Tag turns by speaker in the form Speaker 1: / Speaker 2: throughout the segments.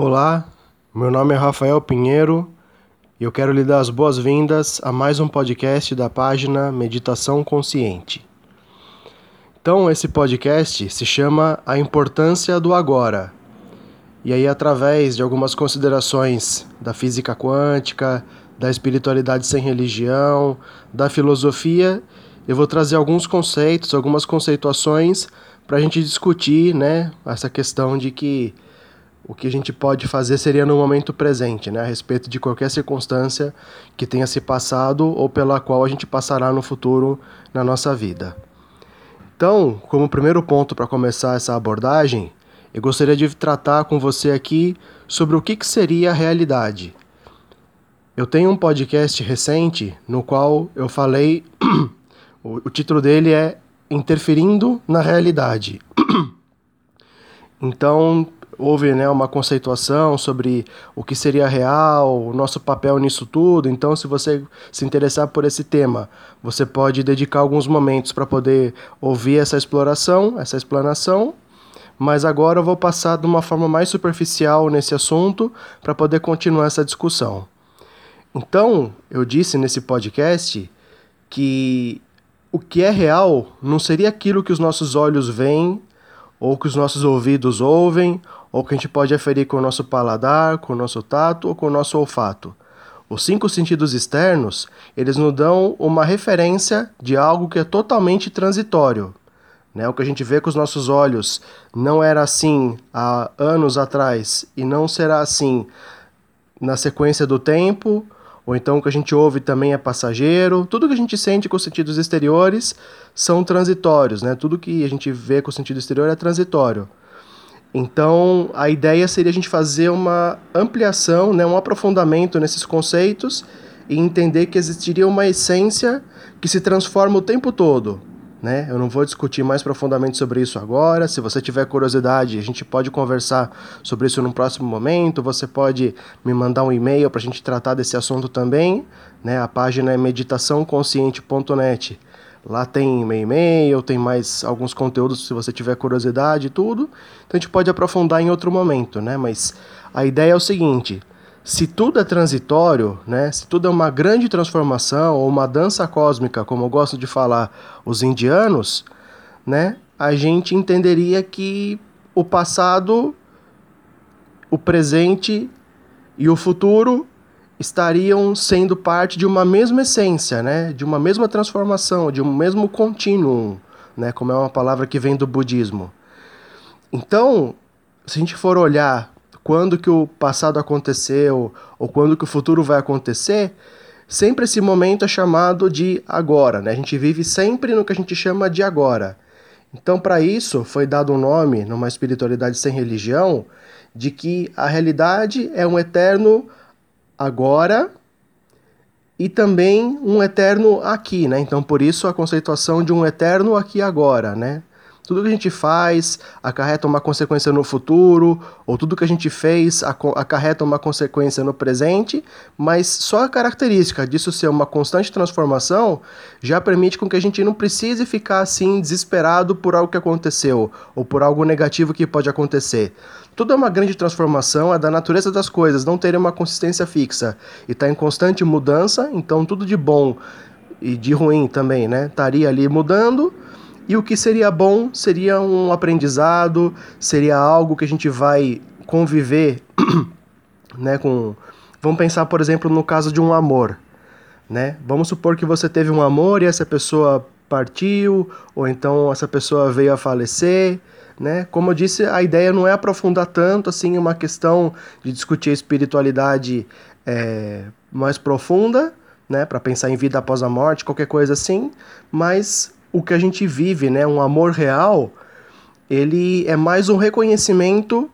Speaker 1: Olá, meu nome é Rafael Pinheiro e eu quero lhe dar as boas-vindas a mais um podcast da página Meditação Consciente. Então, esse podcast se chama A Importância do Agora. E aí, através de algumas considerações da física quântica, da espiritualidade sem religião, da filosofia, eu vou trazer alguns conceitos, algumas conceituações para a gente discutir né, essa questão de que o que a gente pode fazer seria no momento presente, né, a respeito de qualquer circunstância que tenha se passado ou pela qual a gente passará no futuro na nossa vida. Então, como primeiro ponto para começar essa abordagem, eu gostaria de tratar com você aqui sobre o que, que seria a realidade. Eu tenho um podcast recente no qual eu falei, o título dele é Interferindo na Realidade. então, houve né, uma conceituação sobre o que seria real, o nosso papel nisso tudo. Então, se você se interessar por esse tema, você pode dedicar alguns momentos para poder ouvir essa exploração, essa explanação. Mas agora eu vou passar de uma forma mais superficial nesse assunto para poder continuar essa discussão. Então, eu disse nesse podcast que o que é real não seria aquilo que os nossos olhos veem, ou que os nossos ouvidos ouvem, ou que a gente pode aferir com o nosso paladar, com o nosso tato ou com o nosso olfato. Os cinco sentidos externos, eles nos dão uma referência de algo que é totalmente transitório. Né? O que a gente vê com os nossos olhos não era assim há anos atrás e não será assim na sequência do tempo, ou então o que a gente ouve também é passageiro. Tudo que a gente sente com os sentidos exteriores são transitórios, né? Tudo que a gente vê com o sentido exterior é transitório. Então, a ideia seria a gente fazer uma ampliação, né, um aprofundamento nesses conceitos e entender que existiria uma essência que se transforma o tempo todo. Né? Eu não vou discutir mais profundamente sobre isso agora. Se você tiver curiosidade, a gente pode conversar sobre isso num próximo momento. Você pode me mandar um e-mail para a gente tratar desse assunto também. Né? A página é meditaçãoconsciente.net. Lá tem meu e-mail, tem mais alguns conteúdos se você tiver curiosidade e tudo. Então a gente pode aprofundar em outro momento, né? Mas a ideia é o seguinte: se tudo é transitório, né? Se tudo é uma grande transformação ou uma dança cósmica, como gosto de falar os indianos, né? A gente entenderia que o passado, o presente e o futuro estariam sendo parte de uma mesma essência, né? de uma mesma transformação, de um mesmo contínuo, né? como é uma palavra que vem do budismo. Então, se a gente for olhar quando que o passado aconteceu ou quando que o futuro vai acontecer, sempre esse momento é chamado de agora, né? A gente vive sempre no que a gente chama de agora. Então, para isso, foi dado um nome, numa espiritualidade sem religião, de que a realidade é um eterno agora e também um eterno aqui, né? Então por isso a conceituação de um eterno aqui agora, né? Tudo que a gente faz acarreta uma consequência no futuro, ou tudo que a gente fez acarreta uma consequência no presente, mas só a característica disso ser uma constante transformação já permite com que a gente não precise ficar assim desesperado por algo que aconteceu, ou por algo negativo que pode acontecer. Tudo é uma grande transformação, é da natureza das coisas não terem uma consistência fixa e está em constante mudança, então tudo de bom e de ruim também, né? Estaria ali mudando. E o que seria bom seria um aprendizado, seria algo que a gente vai conviver, né, com Vamos pensar, por exemplo, no caso de um amor, né? Vamos supor que você teve um amor e essa pessoa partiu, ou então essa pessoa veio a falecer, né? Como eu disse, a ideia não é aprofundar tanto assim uma questão de discutir a espiritualidade é, mais profunda, né? Para pensar em vida após a morte, qualquer coisa assim, mas o que a gente vive, né? Um amor real, ele é mais um reconhecimento,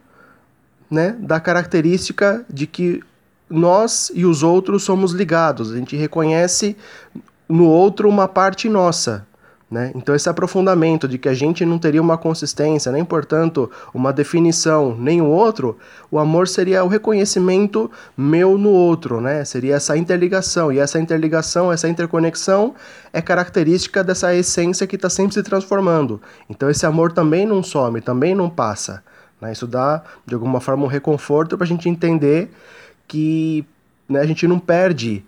Speaker 1: né? Da característica de que nós e os outros somos ligados. A gente reconhece no outro uma parte nossa, né? Então, esse aprofundamento de que a gente não teria uma consistência, nem portanto uma definição, nem o outro, o amor seria o reconhecimento meu no outro, né? seria essa interligação. E essa interligação, essa interconexão é característica dessa essência que está sempre se transformando. Então, esse amor também não some, também não passa. Né? Isso dá, de alguma forma, um reconforto para a gente entender que né, a gente não perde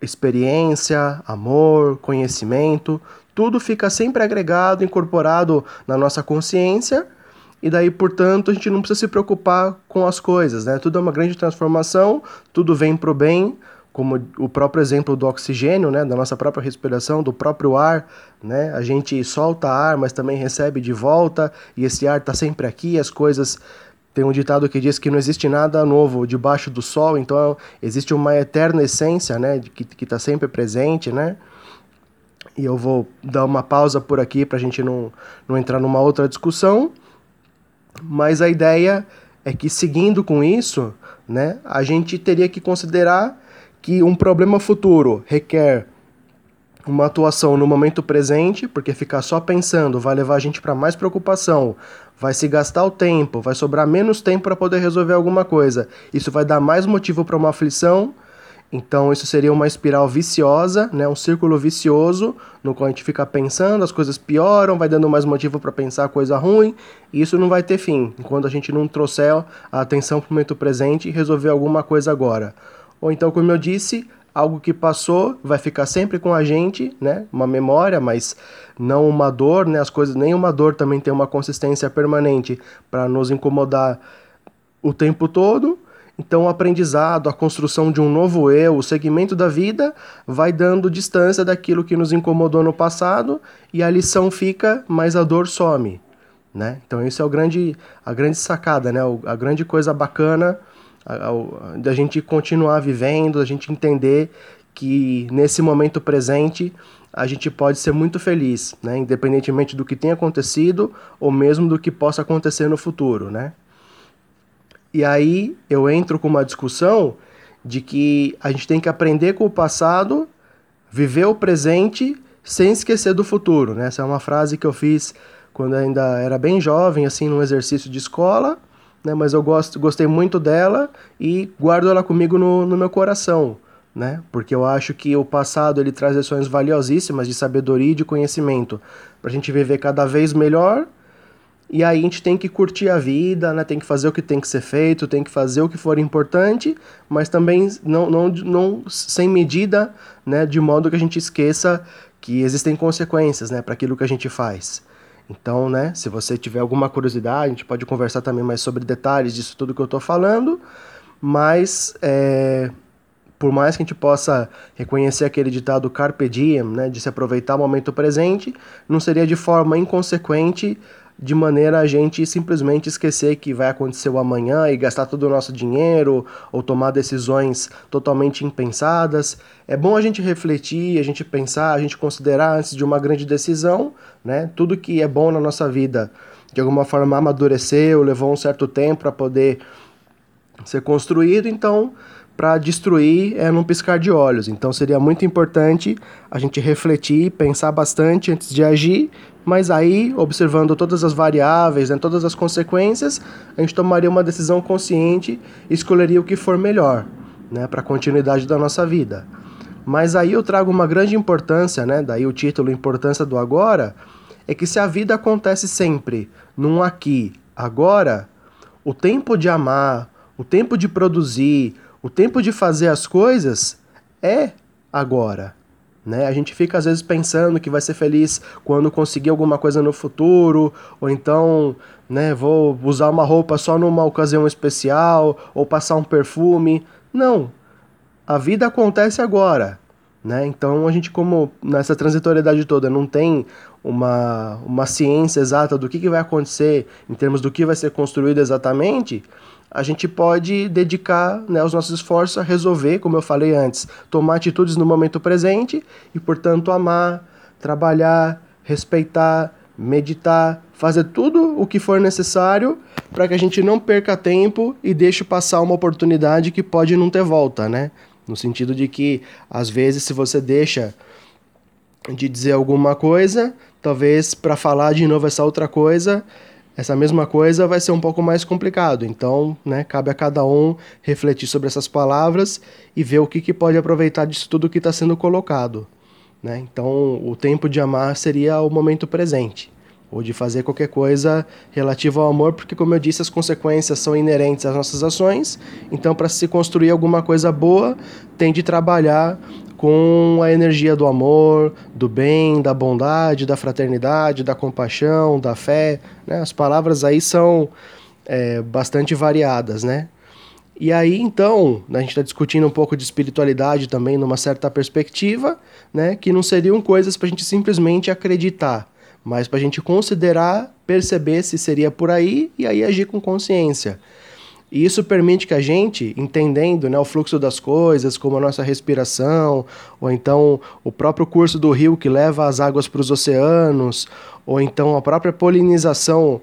Speaker 1: experiência, amor, conhecimento, tudo fica sempre agregado, incorporado na nossa consciência, e daí, portanto, a gente não precisa se preocupar com as coisas, né? Tudo é uma grande transformação, tudo vem para o bem, como o próprio exemplo do oxigênio, né, da nossa própria respiração, do próprio ar, né? A gente solta ar, mas também recebe de volta, e esse ar está sempre aqui, as coisas tem um ditado que diz que não existe nada novo debaixo do sol, então existe uma eterna essência, né, que está sempre presente, né? E eu vou dar uma pausa por aqui para a gente não, não entrar numa outra discussão, mas a ideia é que seguindo com isso, né, a gente teria que considerar que um problema futuro requer uma atuação no momento presente, porque ficar só pensando vai levar a gente para mais preocupação, vai se gastar o tempo, vai sobrar menos tempo para poder resolver alguma coisa. Isso vai dar mais motivo para uma aflição. Então isso seria uma espiral viciosa, né, um círculo vicioso, no qual a gente fica pensando, as coisas pioram, vai dando mais motivo para pensar coisa ruim, e isso não vai ter fim, enquanto a gente não trouxer a atenção para o momento presente e resolver alguma coisa agora. Ou então, como eu disse, algo que passou vai ficar sempre com a gente, né? Uma memória, mas não uma dor, né? As coisas, nem uma dor também tem uma consistência permanente para nos incomodar o tempo todo. Então, o aprendizado, a construção de um novo eu, o segmento da vida, vai dando distância daquilo que nos incomodou no passado e a lição fica, mas a dor some, né? Então, isso é o grande, a grande sacada, né? A grande coisa bacana da gente continuar vivendo, da gente entender que nesse momento presente a gente pode ser muito feliz, né? independentemente do que tenha acontecido ou mesmo do que possa acontecer no futuro. Né? E aí eu entro com uma discussão de que a gente tem que aprender com o passado, viver o presente sem esquecer do futuro. Né? Essa é uma frase que eu fiz quando ainda era bem jovem, assim, num exercício de escola né? Mas eu gosto, gostei muito dela e guardo ela comigo no, no meu coração, né? Porque eu acho que o passado ele traz lições valiosíssimas de sabedoria e de conhecimento para a gente viver cada vez melhor. E aí a gente tem que curtir a vida, né? Tem que fazer o que tem que ser feito, tem que fazer o que for importante, mas também não, não, não sem medida, né? De modo que a gente esqueça que existem consequências, né? Para aquilo que a gente faz. Então, né, se você tiver alguma curiosidade, a gente pode conversar também mais sobre detalhes disso tudo que eu estou falando, mas é, por mais que a gente possa reconhecer aquele ditado carpe diem, né, de se aproveitar o momento presente, não seria de forma inconsequente de maneira a gente simplesmente esquecer que vai acontecer o amanhã e gastar todo o nosso dinheiro ou tomar decisões totalmente impensadas. É bom a gente refletir, a gente pensar, a gente considerar antes de uma grande decisão, né? Tudo que é bom na nossa vida, de alguma forma amadureceu, levou um certo tempo para poder ser construído, então para destruir é num piscar de olhos. Então seria muito importante a gente refletir, pensar bastante antes de agir, mas aí, observando todas as variáveis, né, todas as consequências, a gente tomaria uma decisão consciente e escolheria o que for melhor né, para a continuidade da nossa vida. Mas aí eu trago uma grande importância, né, daí o título Importância do Agora, é que se a vida acontece sempre num aqui, agora, o tempo de amar, o tempo de produzir, o tempo de fazer as coisas é agora. Né? A gente fica às vezes pensando que vai ser feliz quando conseguir alguma coisa no futuro, ou então, né, vou usar uma roupa só numa ocasião especial, ou passar um perfume. Não. A vida acontece agora. Né? Então a gente como nessa transitoriedade toda não tem uma, uma ciência exata do que, que vai acontecer em termos do que vai ser construído exatamente, a gente pode dedicar né, os nossos esforços a resolver, como eu falei antes, tomar atitudes no momento presente e, portanto, amar, trabalhar, respeitar, meditar, fazer tudo o que for necessário para que a gente não perca tempo e deixe passar uma oportunidade que pode não ter volta, né? No sentido de que, às vezes, se você deixa de dizer alguma coisa, talvez para falar de novo essa outra coisa, essa mesma coisa vai ser um pouco mais complicado. Então, né, cabe a cada um refletir sobre essas palavras e ver o que, que pode aproveitar disso tudo que está sendo colocado. Né? Então, o tempo de amar seria o momento presente. Ou de fazer qualquer coisa relativa ao amor, porque, como eu disse, as consequências são inerentes às nossas ações. Então, para se construir alguma coisa boa, tem de trabalhar com a energia do amor, do bem, da bondade, da fraternidade, da compaixão, da fé. Né? As palavras aí são é, bastante variadas, né? E aí, então, a gente está discutindo um pouco de espiritualidade também numa certa perspectiva, né? Que não seriam coisas para a gente simplesmente acreditar, mas para a gente considerar, perceber se seria por aí e aí agir com consciência. E isso permite que a gente, entendendo né, o fluxo das coisas, como a nossa respiração, ou então o próprio curso do rio que leva as águas para os oceanos, ou então a própria polinização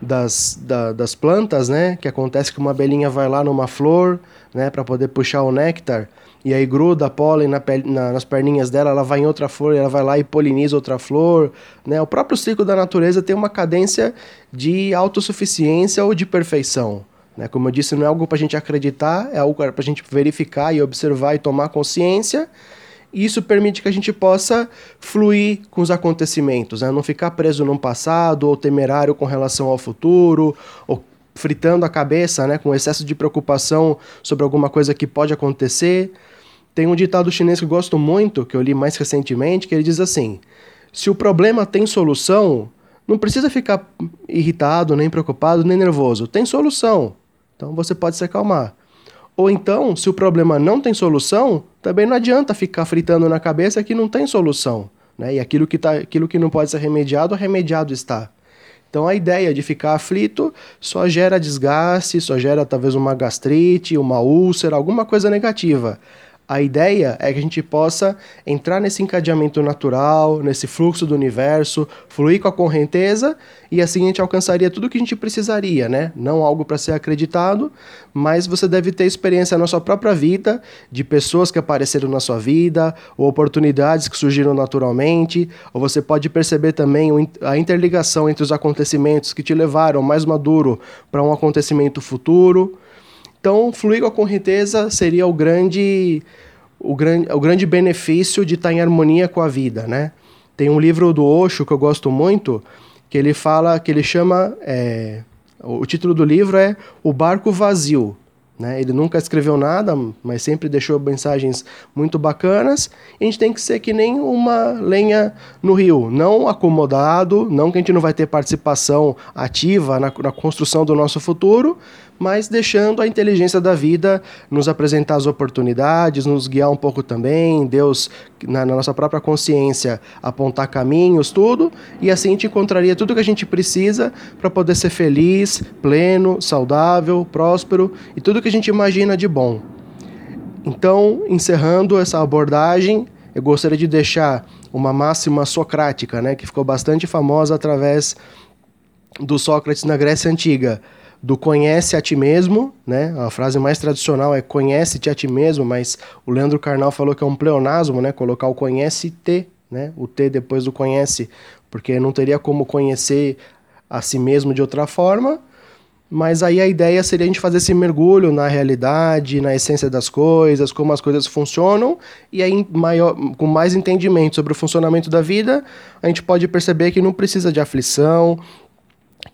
Speaker 1: das, da, das plantas, né? Que acontece que uma abelhinha vai lá numa flor, né? Para poder puxar o néctar. E aí gruda pólen na, na, nas perninhas dela, ela vai em outra flor, ela vai lá e poliniza outra flor. Né? O próprio ciclo da natureza tem uma cadência de autossuficiência ou de perfeição. Né? Como eu disse, não é algo para a gente acreditar, é algo para a gente verificar e observar e tomar consciência isso permite que a gente possa fluir com os acontecimentos, né? não ficar preso num passado ou temerário com relação ao futuro, ou fritando a cabeça né? com excesso de preocupação sobre alguma coisa que pode acontecer. Tem um ditado chinês que eu gosto muito, que eu li mais recentemente, que ele diz assim: se o problema tem solução, não precisa ficar irritado, nem preocupado, nem nervoso. Tem solução. Então você pode se acalmar. Ou então, se o problema não tem solução, também não adianta ficar fritando na cabeça que não tem solução. Né? E aquilo que, tá, aquilo que não pode ser remediado, remediado está. Então a ideia de ficar aflito só gera desgaste, só gera talvez uma gastrite, uma úlcera, alguma coisa negativa. A ideia é que a gente possa entrar nesse encadeamento natural, nesse fluxo do universo, fluir com a correnteza e assim a gente alcançaria tudo o que a gente precisaria, né? Não algo para ser acreditado, mas você deve ter experiência na sua própria vida, de pessoas que apareceram na sua vida, ou oportunidades que surgiram naturalmente, ou você pode perceber também a interligação entre os acontecimentos que te levaram mais maduro para um acontecimento futuro. Então, fluir com a correnteza seria o grande, o grande, o grande benefício de estar em harmonia com a vida, né? Tem um livro do Osho que eu gosto muito, que ele fala, que ele chama, é, o título do livro é O Barco Vazio. Né? Ele nunca escreveu nada, mas sempre deixou mensagens muito bacanas. A gente tem que ser que nem uma lenha no rio, não acomodado, não que a gente não vai ter participação ativa na, na construção do nosso futuro, mas deixando a inteligência da vida nos apresentar as oportunidades, nos guiar um pouco também, Deus, na, na, nossa própria consciência, apontar caminhos, tudo, e assim a gente encontraria tudo que a gente precisa para poder ser feliz, pleno, saudável, próspero e tudo que a gente imagina de bom. Então, encerrando essa abordagem, eu gostaria de deixar uma máxima socrática, né, que ficou bastante famosa através do Sócrates na Grécia Antiga do conhece a ti mesmo, né? A frase mais tradicional é conhece-te a ti mesmo, mas o Leandro Carnal falou que é um pleonasmo, né? Colocar o conhece-te, né? O T depois do conhece, porque não teria como conhecer a si mesmo de outra forma. Mas aí a ideia seria a gente fazer esse mergulho na realidade, na essência das coisas, como as coisas funcionam, e aí maior, com mais entendimento sobre o funcionamento da vida, a gente pode perceber que não precisa de aflição,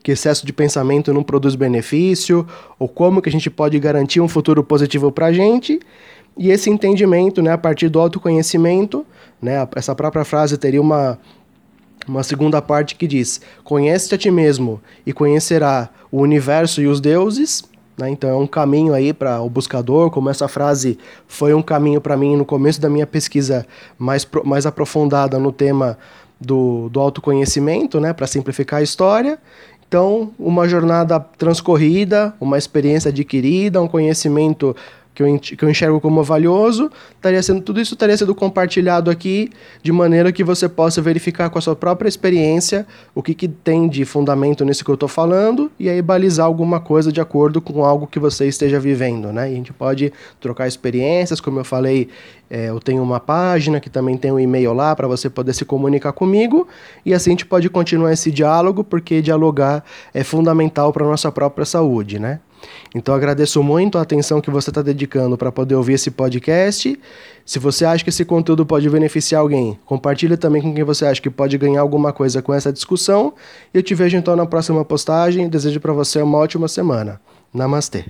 Speaker 1: que excesso de pensamento não produz benefício, ou como que a gente pode garantir um futuro positivo para a gente. E esse entendimento, né, a partir do autoconhecimento, né, essa própria frase teria uma, uma segunda parte que diz: Conhece-te a ti mesmo e conhecerá o universo e os deuses. Né? Então é um caminho aí para o buscador, como essa frase foi um caminho para mim no começo da minha pesquisa mais, mais aprofundada no tema do, do autoconhecimento, né, para simplificar a história. Então, uma jornada transcorrida, uma experiência adquirida, um conhecimento que eu, que eu enxergo como valioso, estaria sendo, tudo isso estaria sendo compartilhado aqui de maneira que você possa verificar com a sua própria experiência o que, que tem de fundamento nisso que eu estou falando e aí balizar alguma coisa de acordo com algo que você esteja vivendo, né? E a gente pode trocar experiências, como eu falei, é, eu tenho uma página que também tem um e-mail lá para você poder se comunicar comigo e assim a gente pode continuar esse diálogo porque dialogar é fundamental para nossa própria saúde, né? Então agradeço muito a atenção que você está dedicando para poder ouvir esse podcast. Se você acha que esse conteúdo pode beneficiar alguém, compartilhe também com quem você acha que pode ganhar alguma coisa com essa discussão. Eu te vejo então na próxima postagem. Desejo para você uma ótima semana. Namastê.